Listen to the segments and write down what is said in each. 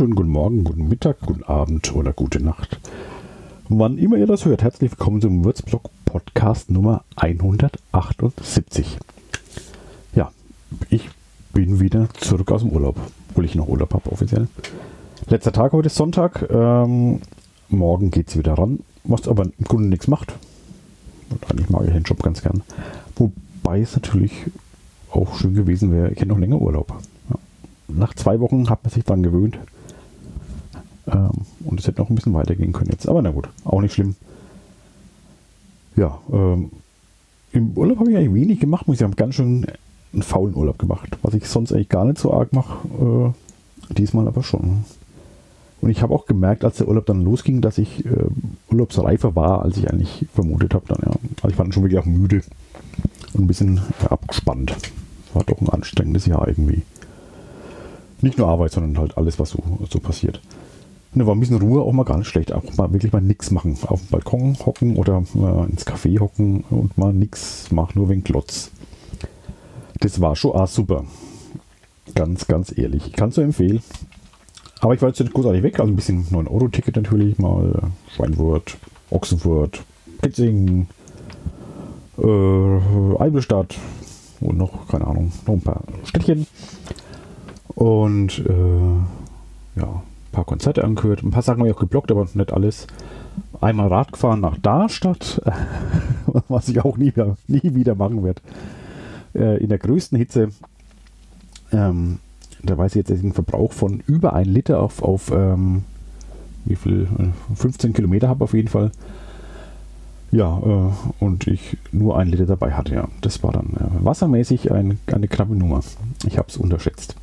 Wunderschönen guten Morgen, guten Mittag, guten Abend oder gute Nacht. Wann immer ihr das hört, herzlich willkommen zum Würzblog Podcast Nummer 178. Ja, ich bin wieder zurück aus dem Urlaub, obwohl ich noch Urlaub habe offiziell. Letzter Tag, heute ist Sonntag. Ähm, morgen es wieder ran, was aber im Grunde nichts macht. Und eigentlich mag ich den Job ganz gern. Wobei es natürlich auch schön gewesen wäre, ich hätte noch länger Urlaub nach zwei Wochen hat man sich dran gewöhnt. Ähm, und es hätte noch ein bisschen weitergehen können jetzt. Aber na gut, auch nicht schlimm. Ja, ähm, im Urlaub habe ich eigentlich wenig gemacht, muss ich sagen. Ganz schön einen faulen Urlaub gemacht. Was ich sonst eigentlich gar nicht so arg mache. Äh, diesmal aber schon. Und ich habe auch gemerkt, als der Urlaub dann losging, dass ich äh, urlaubsreifer war, als ich eigentlich vermutet habe. Ja. Also ich war dann schon wirklich auch müde und ein bisschen abgespannt. War doch ein anstrengendes Jahr irgendwie. Nicht nur Arbeit, sondern halt alles, was so, so passiert. Da war ein bisschen Ruhe auch mal gar nicht schlecht. Auch mal wirklich mal nichts machen. Auf dem Balkon hocken oder äh, ins Café hocken und mal nichts machen, nur wegen Klotz. Das war schon ah, super. Ganz, ganz ehrlich. Ich kann es so empfehlen. Aber ich war jetzt nicht großartig weg. Also ein bisschen 9-Euro-Ticket natürlich. Mal äh, Schweinfurt, Ochsenfurt, Kitzingen, äh, Eibelstadt und noch, keine Ahnung, noch ein paar Städtchen. Und äh, ja, paar Konzerte angehört. Ein paar Sachen habe ich auch geblockt, aber nicht alles. Einmal Rad gefahren nach Darstadt, was ich auch nie, mehr, nie wieder machen werde. Äh, in der größten Hitze. Ähm, da weiß ich jetzt einen Verbrauch von über ein Liter auf, auf ähm, wie viel? 15 Kilometer habe auf jeden Fall. Ja, äh, und ich nur ein Liter dabei hatte, ja. Das war dann äh, wassermäßig ein, eine knappe Nummer. Ich habe es unterschätzt.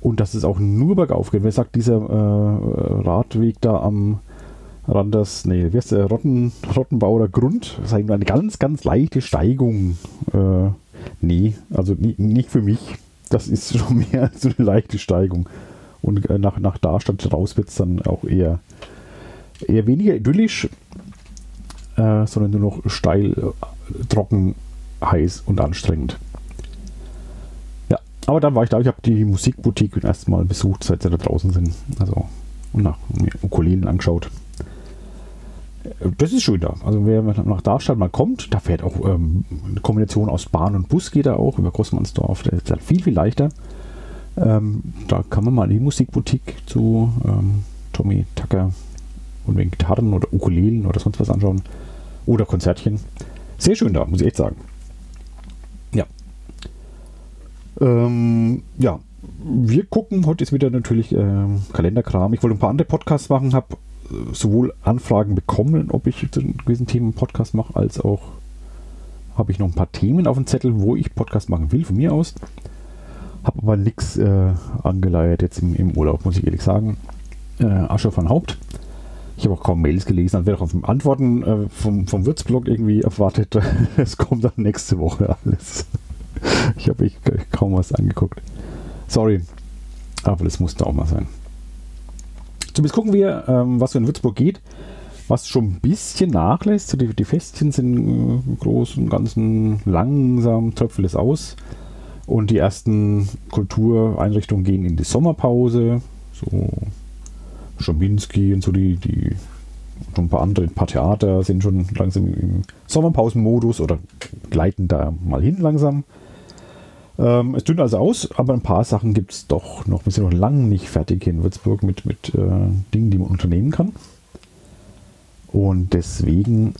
Und dass es auch nur bergauf geht. Wer sagt, dieser äh, Radweg da am Randers, nee, wie heißt der, Rotten, Rottenbauer Grund, das ist eine ganz, ganz leichte Steigung. Äh, nee, also nicht für mich. Das ist schon mehr als eine leichte Steigung. Und äh, nach, nach Darstadt raus wird es dann auch eher, eher weniger idyllisch, äh, sondern nur noch steil, trocken, heiß und anstrengend. Aber dann war ich da, ich habe die Musikboutique erstmal besucht, seit sie da draußen sind. Also und nach Ukulelen angeschaut. Das ist schön da. Also wer nach Darmstadt mal kommt, da fährt auch ähm, eine Kombination aus Bahn und Bus geht da auch über Großmannsdorf. Das ist halt viel, viel leichter. Ähm, da kann man mal in die Musikboutique zu ähm, Tommy Tucker und wegen Gitarren oder Ukulelen oder sonst was anschauen. Oder Konzertchen. Sehr schön da, muss ich echt sagen. Ähm, ja, wir gucken. Heute ist wieder natürlich äh, Kalenderkram. Ich wollte ein paar andere Podcasts machen, habe äh, sowohl Anfragen bekommen, ob ich zu gewissen Themen Podcast mache, als auch habe ich noch ein paar Themen auf dem Zettel, wo ich Podcast machen will, von mir aus. Habe aber nichts äh, angeleiert jetzt im, im, Urlaub, muss ich ehrlich sagen. Äh, Asche von Haupt. Ich habe auch kaum Mails gelesen, dann werde ich auf Antworten äh, vom, vom Würzblog irgendwie erwartet. Es kommt dann nächste Woche alles ich habe kaum was angeguckt. Sorry. Aber das musste auch mal sein. Zumindest gucken wir, ähm, was so in Würzburg geht. Was schon ein bisschen nachlässt. Die, die Festchen sind äh, im Großen und Ganzen langsam, tröpfelt es aus. Und die ersten Kultureinrichtungen gehen in die Sommerpause. So Schambinski und so die, die schon ein paar andere, ein paar Theater sind schon langsam im Sommerpausenmodus oder gleiten da mal hin langsam. Ähm, es dünnt also aus, aber ein paar Sachen gibt es doch noch. Wir sind noch lange nicht fertig hier in Würzburg mit, mit äh, Dingen, die man unternehmen kann. Und deswegen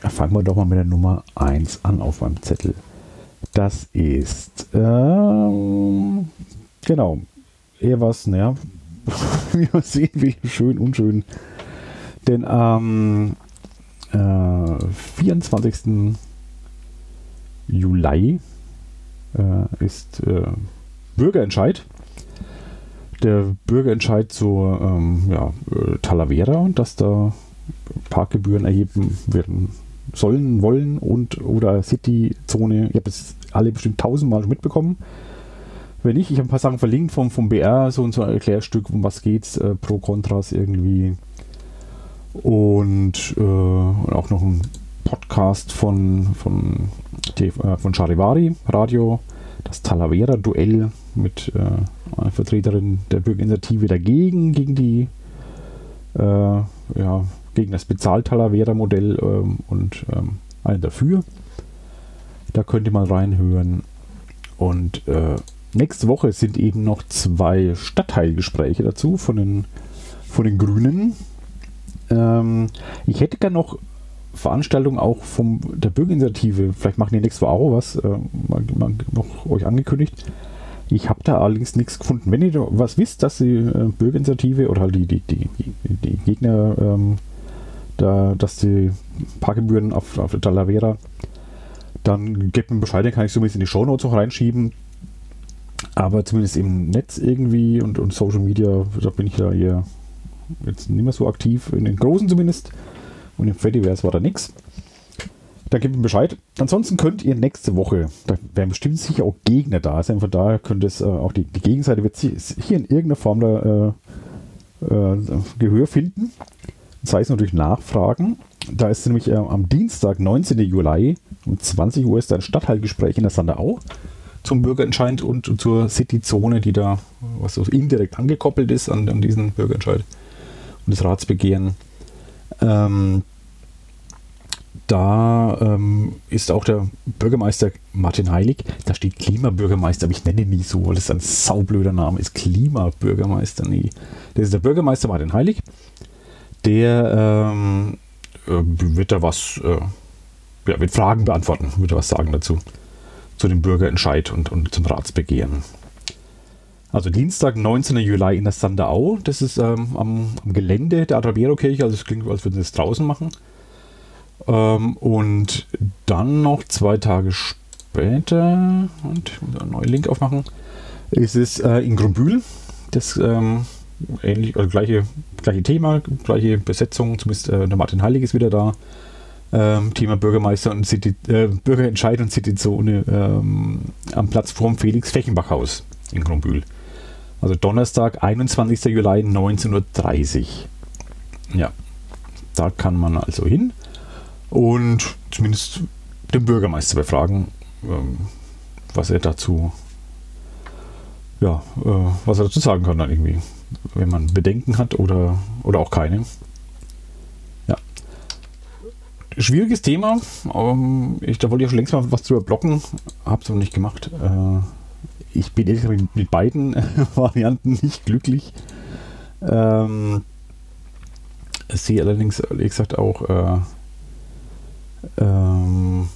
fangen wir doch mal mit der Nummer 1 an auf meinem Zettel. Das ist, ähm, genau, eher was, naja, wie man sehen will, schön, unschön. Denn am äh, 24. Juli äh, ist äh, Bürgerentscheid. Der Bürgerentscheid zur ähm, ja, äh, Talavera, dass da Parkgebühren erheben werden sollen, wollen und oder City-Zone. Ihr habt es alle bestimmt tausendmal mitbekommen. Wenn nicht, ich habe ein paar Sachen verlinkt vom, vom BR, so und so ein Erklärstück, um was geht's, äh, Pro Kontras irgendwie. Und äh, auch noch ein Podcast von, von, äh, von Charivari Radio. das Talavera-Duell mit äh, einer Vertreterin der Bürgerinitiative dagegen, gegen die äh, ja, gegen das Bezahl-Talavera-Modell ähm, und ähm, eine dafür. Da könnt ihr mal reinhören. Und äh, nächste Woche sind eben noch zwei Stadtteilgespräche dazu von den, von den Grünen. Ähm, ich hätte gerne noch Veranstaltungen auch von der Bürgerinitiative. Vielleicht machen die nächste Woche auch was. Äh, mal, mal noch euch angekündigt. Ich habe da allerdings nichts gefunden. Wenn ihr was wisst, dass die äh, Bürgerinitiative oder halt die, die, die, die Gegner, ähm, da, dass die Parkgebühren auf, auf Talavera, dann gebt mir Bescheid, dann kann ich bisschen in die Shownotes auch reinschieben. Aber zumindest im Netz irgendwie und, und Social Media, da bin ich da hier jetzt nicht mehr so aktiv, in den Großen zumindest. Und im Fediverse war da nichts. Da gebt mir Bescheid. Ansonsten könnt ihr nächste Woche, da werden bestimmt sicher auch Gegner da sein, von daher könnte es äh, auch die, die, Gegenseite wird hier in irgendeiner Form da äh, äh, Gehör finden. Das heißt natürlich Nachfragen. Da ist nämlich äh, am Dienstag, 19. Juli um 20 Uhr ist da ein Stadtteilgespräch in der Sanderau zum Bürgerentscheid und zur Cityzone, die da, was so indirekt angekoppelt ist an, an diesen Bürgerentscheid und das Ratsbegehren. Ähm, da ähm, ist auch der Bürgermeister Martin Heilig. Da steht Klimabürgermeister, aber ich nenne ihn nie so, weil das ein saublöder Name ist. Klimabürgermeister, nee. Das ist der Bürgermeister Martin Heilig. Der ähm, äh, wird da was, äh, ja, wird Fragen beantworten, wird da was sagen dazu. Zu dem Bürgerentscheid und, und zum Ratsbegehren. Also Dienstag, 19. Juli in der Sanderau. Das ist ähm, am, am, Gelände der Atrabero-Kirche. Also es klingt, als würden sie es draußen machen. Ähm, und dann noch zwei Tage später, und ich muss einen neuen Link aufmachen, ist es äh, in Grumbühl. Das ähm, ähnlich, also gleiche, gleiche Thema, gleiche Besetzung, zumindest äh, der Martin Heilig ist wieder da. Ähm, Thema Bürgermeister und City, äh, Bürgerentscheid und Cityzone ähm, am Platz vorm Felix-Fechenbach-Haus in Grumbühl. Also Donnerstag, 21. Juli, 19.30 Uhr. Ja, da kann man also hin und zumindest den Bürgermeister befragen, ähm, was er dazu, ja, äh, was er dazu sagen kann dann irgendwie, wenn man Bedenken hat oder, oder auch keine. Ja. Schwieriges Thema. Ähm, ich, da wollte ich schon längst mal was drüber blocken, habe es noch nicht gemacht. Äh, ich bin ehrlich mit, mit beiden Varianten nicht glücklich. Ähm, sehe allerdings, ehrlich gesagt, auch äh, ähm,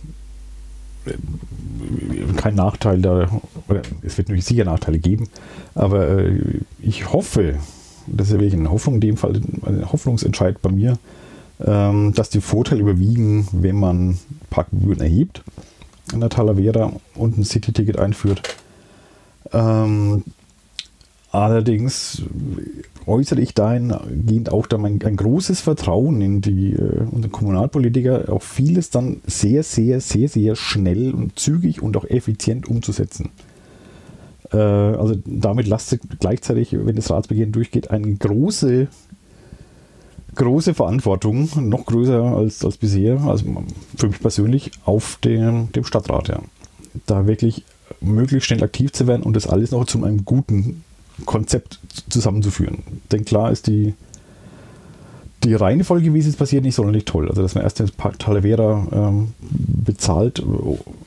kein Nachteil da, oder es wird natürlich sicher Nachteile geben, aber äh, ich hoffe, das ist ja wirklich eine Hoffnung, in dem Fall ein Hoffnungsentscheid bei mir, ähm, dass die Vorteile überwiegen, wenn man Parkgebühren erhebt an der Talavera und ein City-Ticket einführt. Ähm, allerdings äußere ich dahingehend auch dann ein, ein großes Vertrauen in die äh, unsere Kommunalpolitiker, auch vieles dann sehr, sehr, sehr, sehr schnell und zügig und auch effizient umzusetzen. Äh, also damit lasst gleichzeitig, wenn das Ratsbegehren durchgeht, eine große, große Verantwortung, noch größer als, als bisher, also für mich persönlich, auf dem, dem Stadtrat. Ja. Da wirklich möglichst schnell aktiv zu werden und das alles noch zu einem guten Konzept zusammenzuführen. Denn klar ist die, die Reihenfolge, wie es jetzt passiert, nicht sonderlich toll. Also, dass man erst den Talavera ähm, bezahlt,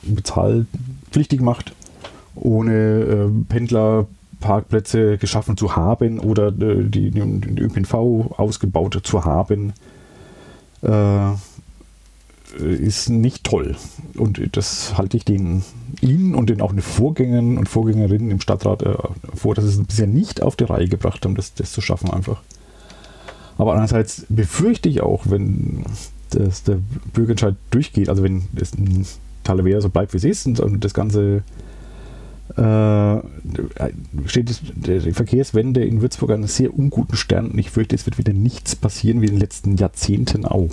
bezahlpflichtig macht, ohne äh, Pendlerparkplätze geschaffen zu haben oder äh, die, den ÖPNV ausgebaut zu haben. Äh, ist nicht toll. Und das halte ich den Ihnen und den auch den Vorgängern und Vorgängerinnen im Stadtrat äh, vor, dass sie es bisher nicht auf die Reihe gebracht haben, das, das zu schaffen einfach. Aber andererseits befürchte ich auch, wenn das, der Bürgerentscheid durchgeht, also wenn in Talavera so bleibt, wie es ist und das Ganze äh, steht die Verkehrswende in Würzburg an einem sehr unguten Stern und ich fürchte, es wird wieder nichts passieren wie in den letzten Jahrzehnten auch.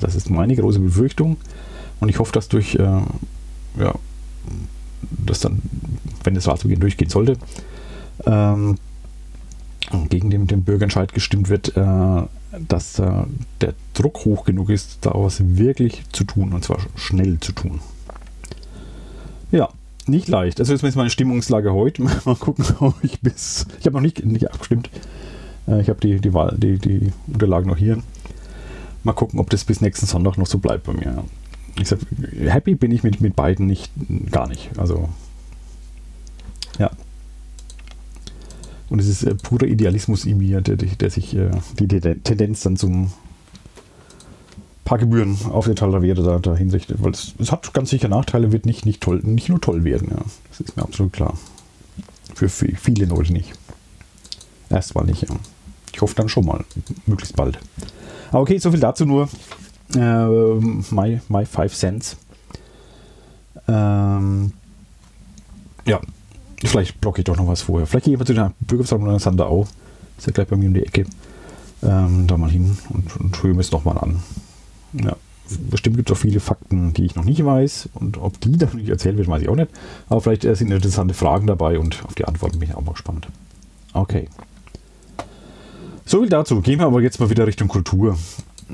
Das ist meine große Befürchtung. Und ich hoffe, dass durch, äh, ja, dass dann, wenn das Ratsbeginn durchgehen sollte, ähm, gegen den, den Bürgerentscheid gestimmt wird, äh, dass äh, der Druck hoch genug ist, da was wirklich zu tun und zwar schnell zu tun. Ja, nicht leicht. Also jetzt ist meine Stimmungslage heute. Mal gucken, ob ich bis. Ich habe noch nicht, nicht abgestimmt. Äh, ich habe die, die, Wahl, die, die Unterlagen noch hier. Mal gucken, ob das bis nächsten Sonntag noch so bleibt bei mir. Ich sag, happy bin ich mit, mit beiden nicht, gar nicht. Also, ja. Und es ist äh, purer Idealismus in mir, der, der sich äh, die Tendenz dann zum paar Gebühren auf der Talavera da, da hinrichtet. Weil es, es, hat ganz sicher Nachteile, wird nicht, nicht, toll, nicht nur toll werden. Ja. Das ist mir absolut klar. Für viele Leute nicht. Erstmal nicht, ja. Ich hoffe dann schon mal, möglichst bald. Okay, soviel dazu nur. Äh, my, my Five Cents. Ähm, ja, vielleicht blocke ich doch noch was vorher. Vielleicht gehe ich mal zu der Bürgerversammlung in Sanderau. Ist ja gleich bei mir um die Ecke. Ähm, da mal hin und, und höre mir es nochmal an. Ja, bestimmt gibt es auch viele Fakten, die ich noch nicht weiß. Und ob die dann nicht erzählt werden, weiß ich auch nicht. Aber vielleicht äh, sind interessante Fragen dabei und auf die Antworten bin ich auch mal gespannt. Okay. So viel dazu. Gehen wir aber jetzt mal wieder Richtung Kultur.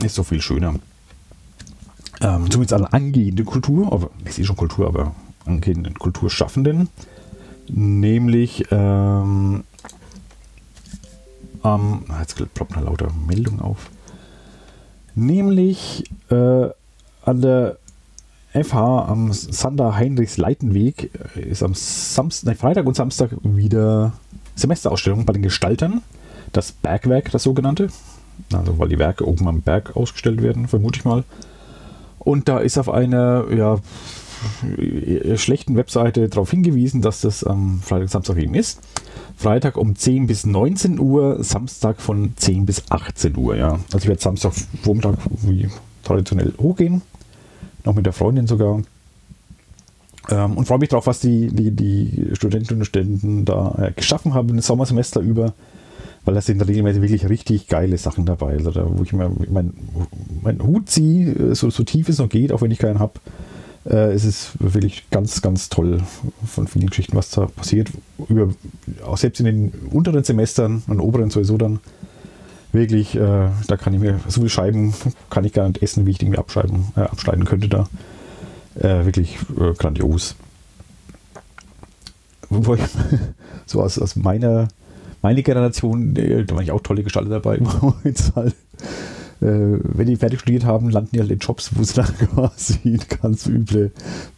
Ist so viel schöner. Ähm, zumindest an angehende Kultur, aber ich sehe schon Kultur, aber angehenden Kulturschaffenden. Nämlich ähm, ähm, jetzt ploppt eine lauter Meldung auf. Nämlich äh, an der FH am Sander Heinrichs Leitenweg äh, ist am Samstag, Freitag und Samstag wieder Semesterausstellung bei den Gestaltern das Bergwerk, das sogenannte. Also weil die Werke oben am Berg ausgestellt werden, vermute ich mal. Und da ist auf einer ja, schlechten Webseite darauf hingewiesen, dass das am Freitag, Samstag eben ist. Freitag um 10 bis 19 Uhr, Samstag von 10 bis 18 Uhr. Ja. Also ich werde Samstag Vormittag wie traditionell hochgehen. Noch mit der Freundin sogar. Ähm, und freue mich darauf, was die, die, die Studentinnen und Studenten da äh, geschaffen haben im Sommersemester über weil da sind regelmäßig wirklich richtig geile Sachen dabei. Also da, wo ich mir mein, mein Hut ziehe, äh, so, so tief es noch geht, auch wenn ich keinen habe. Äh, es wirklich ganz, ganz toll von vielen Geschichten, was da passiert. Über, auch selbst in den unteren Semestern und oberen sowieso dann wirklich, äh, da kann ich mir so viele Scheiben kann ich gar nicht essen, wie ich mir abschreiben, äh, abschneiden könnte da. Äh, wirklich äh, grandios. Wo ich so aus, aus meiner meine Generation, da waren ja auch tolle Gestalter dabei, halt, äh, wenn die fertig studiert haben, landen die halt in Jobs, wo sie dann quasi ganz üble,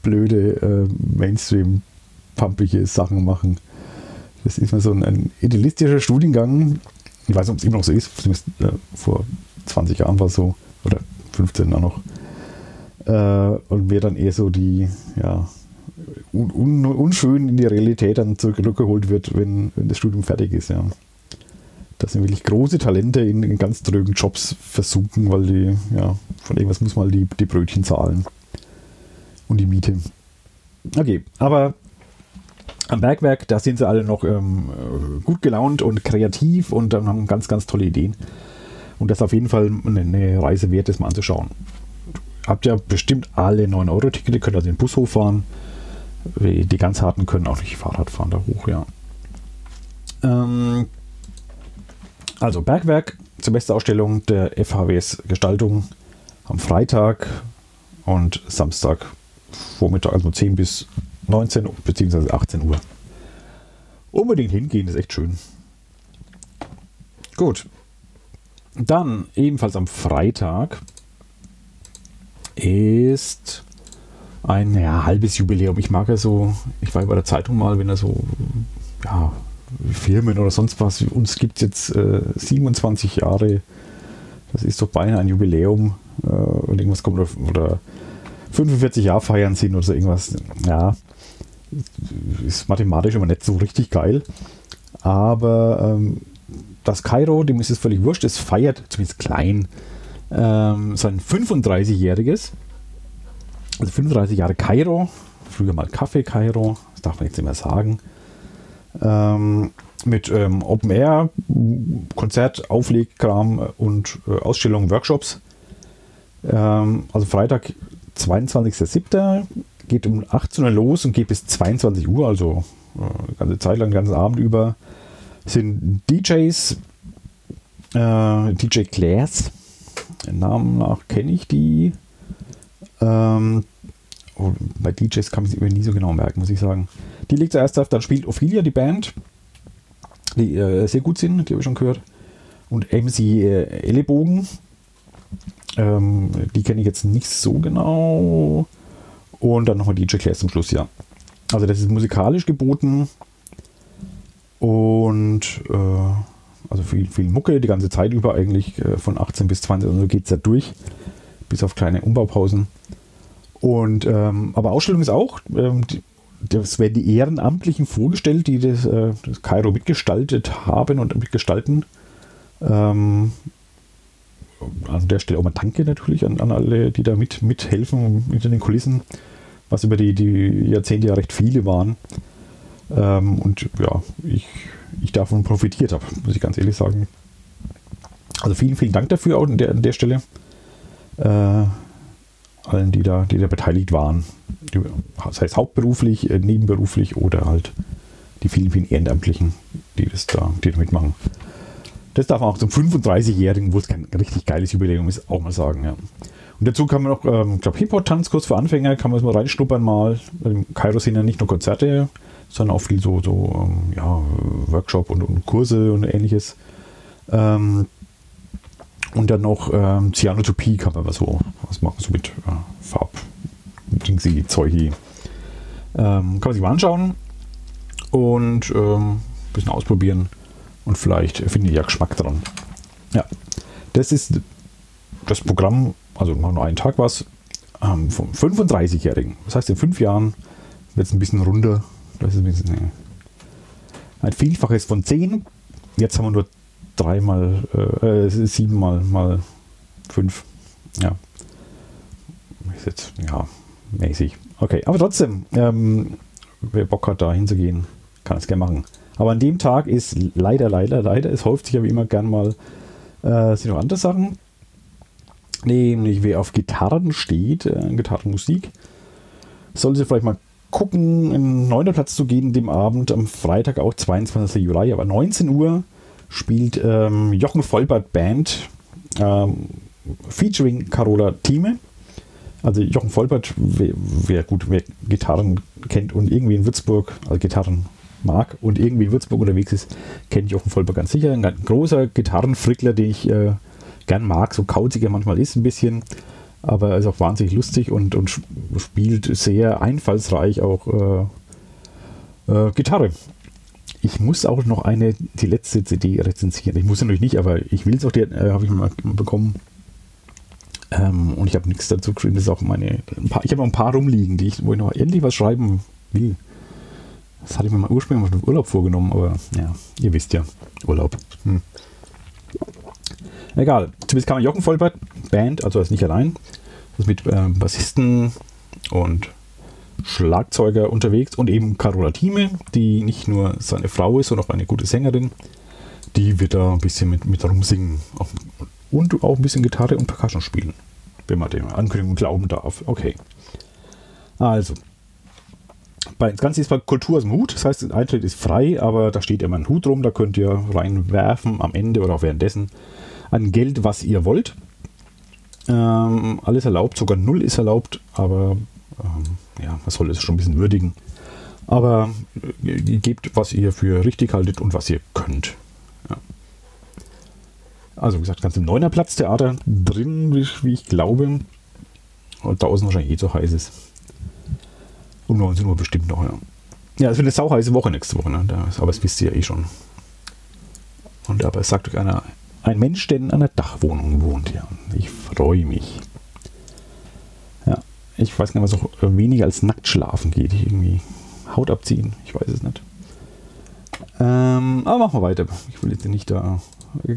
blöde, äh, Mainstream-pumpige Sachen machen. Das ist mal so ein, ein idealistischer Studiengang. Ich weiß nicht, ob es immer noch so ist, äh, vor 20 Jahren war es so, oder 15 auch noch. Äh, und mir dann eher so die, ja, un, un, unschön in die Realität dann zurückgeholt wird, wenn, wenn das Studium fertig ist. Ja. Das sind wirklich große Talente in, in ganz drögen Jobs versuchen, weil die, ja, von irgendwas muss man die, die Brötchen zahlen und die Miete. Okay, aber am Bergwerk, da sind sie alle noch ähm, gut gelaunt und kreativ und dann haben ganz, ganz tolle Ideen. Und das ist auf jeden Fall eine, eine Reise wert, das mal anzuschauen. Habt ja bestimmt alle 9-Euro-Tickete, könnt also den Bus hochfahren die ganz harten können auch nicht Fahrrad fahren da hoch, ja. Ähm, also Bergwerk, Semesterausstellung der FHWS Gestaltung am Freitag und Samstag Vormittag, also 10 bis 19 bzw. 18 Uhr. Unbedingt hingehen, ist echt schön. Gut. Dann ebenfalls am Freitag ist ein ja, halbes Jubiläum. Ich mag ja so, ich war bei der Zeitung mal, wenn er so, ja, Firmen oder sonst was, uns gibt es jetzt äh, 27 Jahre, das ist doch beinahe ein Jubiläum äh, und irgendwas kommt oder, oder 45 Jahre feiern sind oder so irgendwas. Ja, ist mathematisch immer nicht so richtig geil. Aber ähm, das Kairo, dem ist es völlig wurscht, es feiert, zumindest klein, ähm, sein 35-jähriges. Also 35 Jahre Kairo, früher mal Kaffee Kairo, das darf man jetzt nicht mehr sagen. Ähm, mit ähm, Open Air, Konzert, Auflegkram und äh, Ausstellungen, Workshops. Ähm, also Freitag, 22.07. geht um 18 Uhr los und geht bis 22 Uhr, also äh, ganze Zeit lang, ganzen Abend über. Sind DJs, äh, DJ Clairs, Namen nach kenne ich die. Ähm, oh, bei DJs kann man sich nie so genau merken, muss ich sagen. Die legt zuerst auf, dann spielt Ophelia, die Band, die äh, sehr gut sind, die habe ich schon gehört. Und MC äh, Ellenbogen, ähm, die kenne ich jetzt nicht so genau. Und dann nochmal DJ Claire zum Schluss, ja. Also das ist musikalisch geboten und äh, also viel, viel Mucke die ganze Zeit über eigentlich äh, von 18 bis 20, also geht es ja durch, bis auf kleine Umbaupausen. Und ähm, aber Ausstellung ist auch, ähm, die, das werden die Ehrenamtlichen vorgestellt, die das, äh, das Kairo mitgestaltet haben und mitgestalten. Ähm, also der Stelle auch mal Danke natürlich an, an alle, die da mit, mithelfen hinter den Kulissen, was über die, die Jahrzehnte ja recht viele waren. Ähm, und ja, ich, ich davon profitiert habe, muss ich ganz ehrlich sagen. Also vielen, vielen Dank dafür auch an der, an der Stelle. Äh, allen, die da, die da beteiligt waren. Das heißt hauptberuflich, äh, nebenberuflich oder halt die vielen, vielen Ehrenamtlichen, die das da, die da mitmachen. Das darf man auch zum 35-Jährigen, wo es kein richtig geiles Jubiläum ist, auch mal sagen. Ja. Und dazu kann man noch, ähm, ich glaube, Hip-Hop-Tanzkurs für Anfänger, kann man es mal reinschnuppern mal. Im Kairo sind ja nicht nur Konzerte, sondern auch viel so, so ähm, ja, Workshop und, und, Kurse und ähnliches. Ähm, und dann noch ähm, Cyanotopie kann man was so was machen, so mit äh, Farb, Dingsy, Zeugi. Ähm, kann man sich mal anschauen und ähm, ein bisschen ausprobieren und vielleicht finde ich ja Geschmack dran. Ja, das ist das Programm, also nur einen Tag was, ähm, vom 35-Jährigen. Das heißt, in fünf Jahren wird es ein bisschen runder. Das ist ein, bisschen, äh, ein Vielfaches von 10. Jetzt haben wir nur dreimal, äh, äh, siebenmal mal fünf. Ja. Ist jetzt, ja, mäßig. Okay, aber trotzdem, ähm, wer Bock hat, da hinzugehen, kann es gerne machen. Aber an dem Tag ist leider, leider, leider, es häuft sich aber immer gern mal, äh, sind noch andere Sachen. Nämlich, wer auf Gitarren steht, äh, Gitarrenmusik, sollte vielleicht mal gucken, in den Platz zu gehen, dem Abend am Freitag auch 22. Juli, aber 19 Uhr spielt ähm, Jochen Vollbart Band ähm, featuring Carola Thieme. Also Jochen Vollbart, wer, wer, gut, wer Gitarren kennt und irgendwie in Würzburg, also Gitarren mag und irgendwie in Würzburg unterwegs ist, kennt Jochen Vollbart ganz sicher. Ein ganz großer Gitarrenfrickler, den ich äh, gern mag, so kauzig er manchmal ist ein bisschen, aber er ist auch wahnsinnig lustig und, und spielt sehr einfallsreich auch äh, äh, Gitarre ich muss auch noch eine, die letzte CD rezensieren. Ich muss natürlich nicht, aber ich will es auch, die äh, habe ich mal bekommen. Ähm, und ich habe nichts dazu geschrieben. Das ist auch meine. Paar, ich habe noch ein paar rumliegen, die ich, wo ich noch endlich was schreiben will. Das hatte ich mir mal ursprünglich mal Urlaub vorgenommen, aber ja, ihr wisst ja, Urlaub. Hm. Egal. Zumindest man Jochen Vollbart, Band, also ist nicht allein. Das mit äh, Bassisten und Schlagzeuger unterwegs und eben Carola Thieme, die nicht nur seine Frau ist, sondern auch eine gute Sängerin. Die wird da ein bisschen mit, mit rumsingen und auch ein bisschen Gitarre und Percussion spielen, wenn man dem Ankündigung glauben darf. Okay. Also, das Ganze ist bei Kultur aus dem Hut, das heißt, der Eintritt ist frei, aber da steht immer ein Hut rum, da könnt ihr reinwerfen am Ende oder auch währenddessen an Geld, was ihr wollt. Ähm, alles erlaubt, sogar null ist erlaubt, aber ähm, ja, man soll es schon ein bisschen würdigen. Aber äh, gebt, was ihr für richtig haltet und was ihr könnt. Ja. Also wie gesagt, ganz im neuner Platztheater drin, wie ich glaube. Und draußen wahrscheinlich eh so heiß ist. Um 19 Uhr bestimmt noch, ja. Ja, es wird eine sauheiße Woche nächste Woche, ne? Aber das wisst ihr ja eh schon. Und aber es sagt euch einer, ein Mensch, der in einer Dachwohnung wohnt, ja. Ich freue mich. Ich weiß nicht, was auch weniger als nackt schlafen geht. Irgendwie Haut abziehen. Ich weiß es nicht. Ähm, aber machen wir weiter. Ich will jetzt nicht da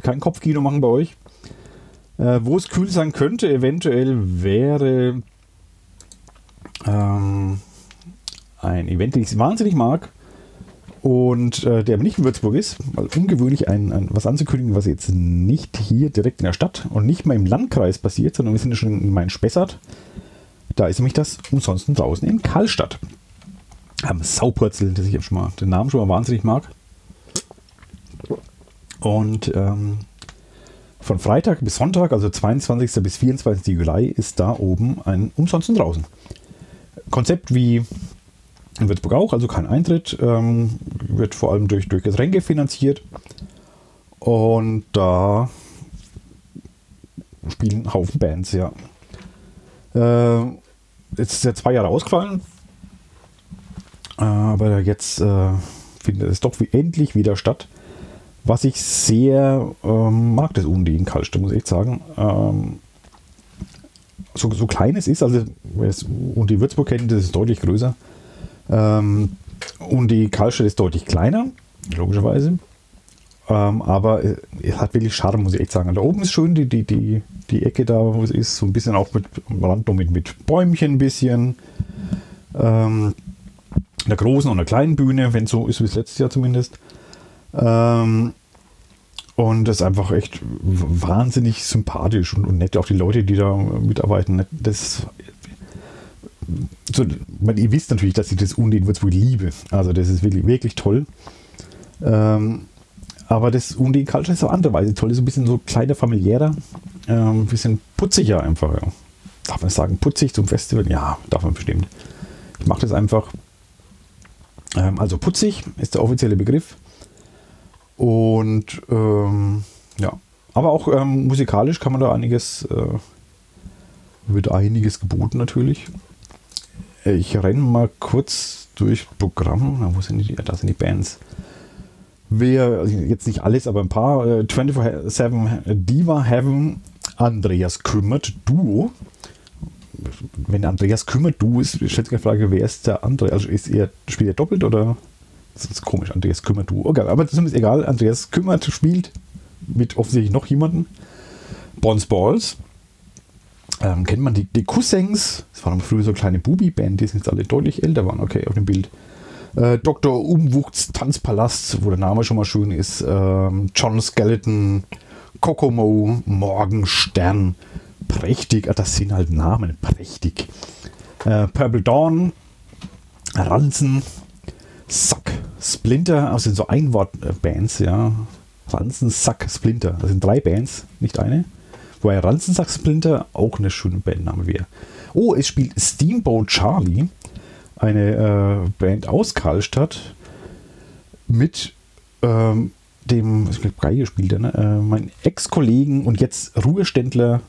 kein Kopfkino machen bei euch. Äh, wo es kühl sein könnte, eventuell wäre ähm, ein Event, den ich wahnsinnig mag und äh, der nicht in Würzburg ist, weil ungewöhnlich ein, ein, was anzukündigen, was jetzt nicht hier direkt in der Stadt und nicht mal im Landkreis passiert, sondern wir sind ja schon in Main-Spessart. Da ist nämlich das umsonst draußen in Karlstadt. Am Saupurzel, das ich schon mal, den Namen schon mal wahnsinnig mag. Und ähm, von Freitag bis Sonntag, also 22. bis 24. Juli, ist da oben ein umsonst draußen. Konzept wie in Würzburg auch, also kein Eintritt, ähm, wird vor allem durch, durch Getränke finanziert. Und da spielen Haufen Bands, ja. Äh, jetzt ist ja zwei Jahre ausgefallen, aber jetzt äh, findet es doch wie endlich wieder statt. Was ich sehr ähm, mag, das UND in Kaltstadt, muss ich sagen. Ähm, so, so klein es ist, also wer UND Würzburg kennt, das ist deutlich größer. Ähm, und die Kaltstadt ist deutlich kleiner, logischerweise. Ähm, aber es hat wirklich Charme, muss ich echt sagen. Da oben ist schön die, die, die, die Ecke da, wo es ist, so ein bisschen auch mit Rand mit, mit Bäumchen ein bisschen. Ähm, einer großen und einer kleinen Bühne, wenn es so ist wie es letztes Jahr zumindest. Ähm, und das ist einfach echt wahnsinnig sympathisch und, und, nett. Auch die Leute, die da mitarbeiten. Das, so, man, ihr wisst natürlich, dass ich das Undin Würzburg liebe. Also das ist wirklich, wirklich toll. Ähm, aber das Undin Culture ist auf andere Weise toll. Ist ein bisschen so kleiner, familiärer. Ähm, ein bisschen putziger einfach. Ja. Darf man sagen, putzig zum Festival? Ja, darf man bestimmt. Ich mache das einfach. Ähm, also putzig ist der offizielle Begriff. Und ähm, ja, aber auch ähm, musikalisch kann man da einiges, äh, wird einiges geboten natürlich. Ich renne mal kurz durch Programm. Wo sind die? Da sind die Bands. Wer, also jetzt nicht alles, aber ein paar. Äh, 24-7 Diva Heaven, Andreas Kümmert, Duo. Wenn Andreas Kümmert Duo ist, stellt sich die Frage, wer ist der andere? Also ist er, spielt er doppelt oder das ist komisch, Andreas Kümmert, du. Okay, aber ist egal. Andreas Kümmert spielt mit offensichtlich noch jemandem. Bons Balls. Ähm, kennt man die, die Cousins? Das waren früher so kleine Bubi-Band, die sind jetzt alle deutlich älter waren, okay, auf dem Bild. Äh, Dr. Umwuchs Tanzpalast, wo der Name schon mal schön ist. Ähm, John Skeleton, Kokomo, Morgenstern. Prächtig, ah, das sind halt Namen, prächtig. Äh, Purple Dawn, Ranzen, Sack, Splinter, also sind so Einwort-Bands, ja. Ranzen, Sack, Splinter. Das sind drei Bands, nicht eine. Wobei Ranzen, Sack, Splinter auch eine schöne Bandname wäre. Oh, es spielt Steamboat Charlie, eine äh, Band aus Karlstadt, mit ähm, dem, ich glaube, Geige spielt er, ne? Äh, mein Ex-Kollegen und jetzt Ruheständler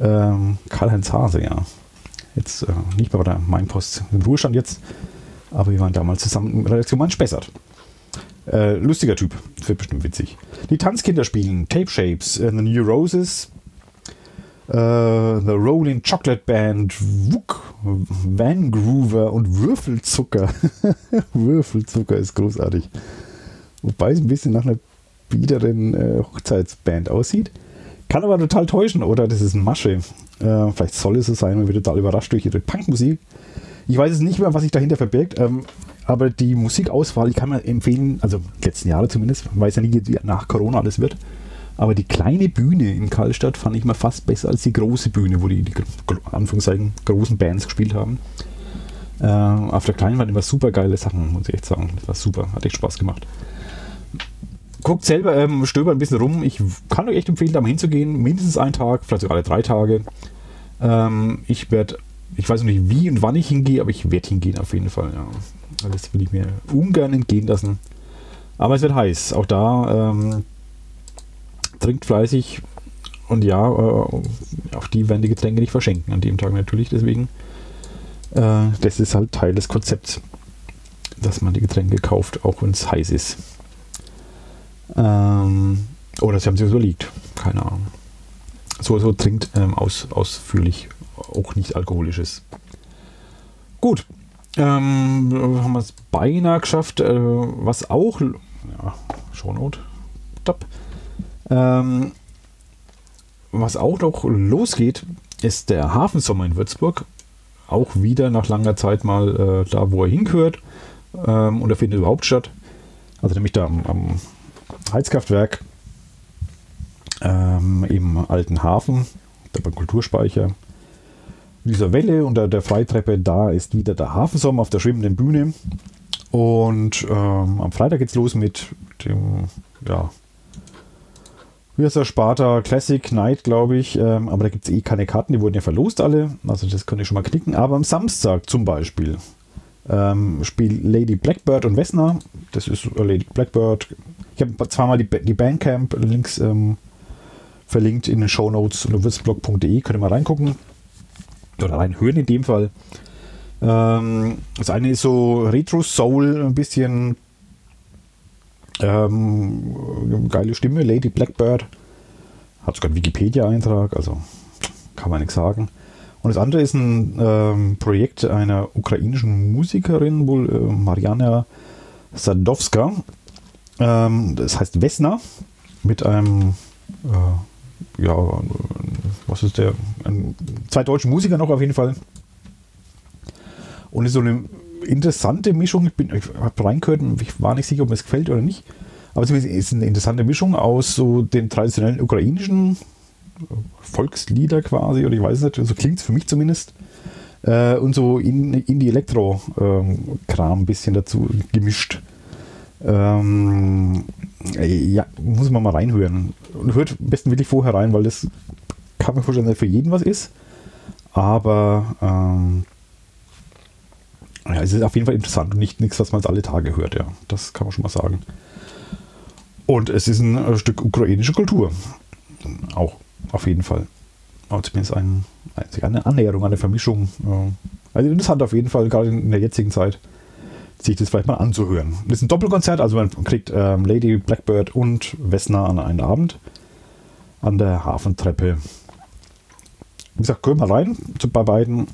ähm, Karl-Heinz Hase, ja. Jetzt äh, nicht mehr bei der Mainpost im Ruhestand jetzt. Aber wir waren damals zusammen in Redaktion Mann Spessart. Äh, lustiger Typ. Das wird bestimmt witzig. Die Tanzkinder spielen Tape Shapes, uh, The New Roses, uh, The Rolling Chocolate Band, Wuk, Van Groover und Würfelzucker. Würfelzucker ist großartig. Wobei es ein bisschen nach einer biederen äh, Hochzeitsband aussieht. Kann aber total täuschen, oder? Das ist Masche. Äh, vielleicht soll es so sein, man wird total überrascht durch ihre Punkmusik. Ich weiß es nicht mehr, was sich dahinter verbirgt, ähm, aber die Musikauswahl, ich kann mir empfehlen, also letzten Jahre zumindest, weiß ja nicht, wie nach Corona alles wird, aber die kleine Bühne in Karlstadt fand ich mal fast besser als die große Bühne, wo die, die Anführungszeichen, großen Bands gespielt haben. Äh, auf der kleinen waren immer super geile Sachen, muss ich echt sagen. Das war super, hat echt Spaß gemacht. Guckt selber, ähm, stöber ein bisschen rum. Ich kann euch echt empfehlen, da mal hinzugehen. Mindestens einen Tag, vielleicht sogar alle drei Tage. Ähm, ich werde ich weiß noch nicht, wie und wann ich hingehe, aber ich werde hingehen auf jeden Fall. Ja. Das will ich mir ungern entgehen lassen. Aber es wird heiß. Auch da ähm, trinkt fleißig und ja, äh, auch die werden die Getränke nicht verschenken an dem Tag natürlich. Deswegen, äh, das ist halt Teil des Konzepts, dass man die Getränke kauft, auch wenn es heiß ist. Ähm, oder sie haben sich überlegt. Keine Ahnung. So, so trinkt ähm, aus, ausführlich auch nicht alkoholisches. Gut. Ähm, haben wir es beinahe geschafft. Äh, was auch. Ja, Shownote. Top. Ähm, was auch noch losgeht, ist der Hafensommer in Würzburg. Auch wieder nach langer Zeit mal äh, da, wo er hingehört. Ähm, und er findet überhaupt statt. Also nämlich da am, am Heizkraftwerk ähm, im alten Hafen, da beim Kulturspeicher dieser Welle unter der Freitreppe, da ist wieder der Hafensommer auf der schwimmenden Bühne. Und ähm, am Freitag geht's los mit dem, ja, Wie heißt der Sparta Classic Night, glaube ich. Ähm, aber da gibt es eh keine Karten, die wurden ja verlost alle. Also das konnte ich schon mal knicken. Aber am Samstag zum Beispiel ähm, spielt Lady Blackbird und Wessner. Das ist äh, Lady Blackbird. Ich habe zweimal die, die Bandcamp-Links ähm, verlinkt in den Show Notes unter Könnt ihr mal reingucken. Oder reinhören in dem Fall. Ähm, das eine ist so Retro Soul, ein bisschen ähm, geile Stimme, Lady Blackbird. Hat sogar einen Wikipedia-Eintrag, also kann man nichts sagen. Und das andere ist ein ähm, Projekt einer ukrainischen Musikerin, wohl äh, Mariana Sadowska. Ähm, das heißt Vesna mit einem, äh, ja, was ist der? Ein, zwei deutsche Musiker noch auf jeden Fall. Und ist so eine interessante Mischung. Ich, ich habe reingehört und ich war nicht sicher, ob mir es gefällt oder nicht. Aber es ist eine interessante Mischung aus so den traditionellen ukrainischen Volkslieder quasi, oder ich weiß nicht, so klingt es für mich zumindest. Äh, und so in, in die Elektro-Kram ein bisschen dazu gemischt. Ähm, ja, muss man mal reinhören. Und hört am besten wirklich vorher rein, weil das kann man vorstellen, dass für jeden was ist. Aber ähm, ja, es ist auf jeden Fall interessant und nicht nichts, was man alle Tage hört, ja. Das kann man schon mal sagen. Und es ist ein äh, Stück ukrainische Kultur. Auch, auf jeden Fall. Aber zumindest ein, eine Annäherung, eine Vermischung. Also interessant auf jeden Fall, gerade in der jetzigen Zeit, sich das vielleicht mal anzuhören. Das ist ein Doppelkonzert, also man kriegt ähm, Lady Blackbird und Wessner an einen Abend an der Hafentreppe. Wie gesagt, gehen wir rein bei beiden.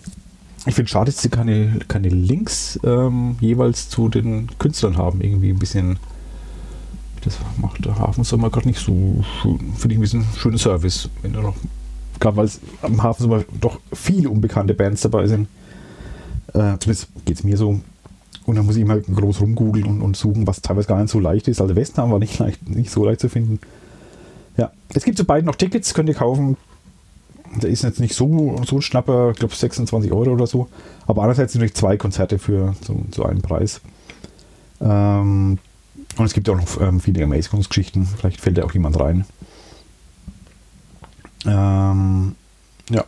Ich finde schade, dass sie keine, keine Links ähm, jeweils zu den Künstlern haben. Irgendwie ein bisschen. Das macht der Hafensommer gerade nicht so schön. Finde ich ein bisschen schöner Service. Wenn er noch. Gerade weil es am Hafensommer doch viele unbekannte Bands dabei sind. Äh, zumindest geht es mir so. Und dann muss ich immer groß rumgoogeln und, und, suchen, was teilweise gar nicht so leicht ist. Also Western war nicht, leicht, nicht so leicht zu finden. Ja, es gibt zu beiden noch Tickets, könnt ihr kaufen der ist jetzt nicht so, so Schnapper, ich glaube 26 Euro oder so. Aber andererseits sind zwei Konzerte für so, so einen Preis. Ähm, und es gibt auch noch ähm, viele Amazing-Geschichten. Vielleicht fällt da auch jemand rein. Ähm, ja.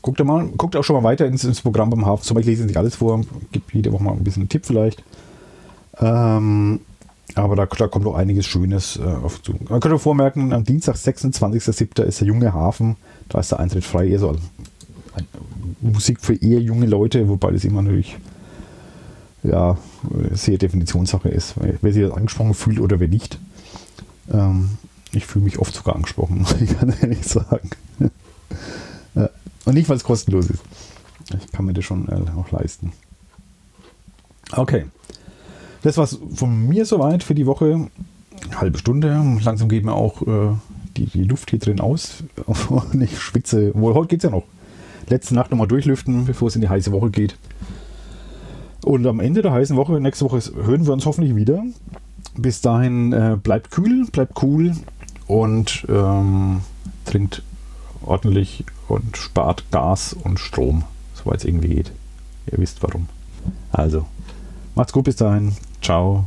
Guckt, mal, guckt auch schon mal weiter ins, ins Programm beim Hafen. Zum Beispiel lese ich nicht alles vor. Gibt jede Woche mal ein bisschen einen Tipp vielleicht. Ähm, aber da, da, kommt auch einiges Schönes äh, auf zu. Man könnte vormerken, am Dienstag, 26.07. ist der junge Hafen. Da ist der Eintritt frei. Eher so also Musik für eher junge Leute, wobei das immer natürlich ja, sehr Definitionssache ist. Wer sich angesprochen fühlt oder wer nicht. Ähm, ich fühle mich oft sogar angesprochen, ich kann ehrlich sagen. Und nicht, weil es kostenlos ist. Ich kann mir das schon äh, auch leisten. Okay. Das war's von mir soweit für die Woche. Halbe Stunde. Langsam geht mir auch äh, die, die, Luft hier drin aus. Und ich schwitze. Wohl, heute geht es ja noch. Letzte Nacht nochmal durchlüften, bevor es in die heiße Woche geht. Und am Ende der heißen Woche, nächste Woche, hören wir uns hoffentlich wieder. Bis dahin äh, bleibt kühl, bleibt cool und ähm, trinkt ordentlich und spart Gas und Strom, soweit es irgendwie geht. Ihr wisst warum. Also, macht's gut bis dahin. Ciao.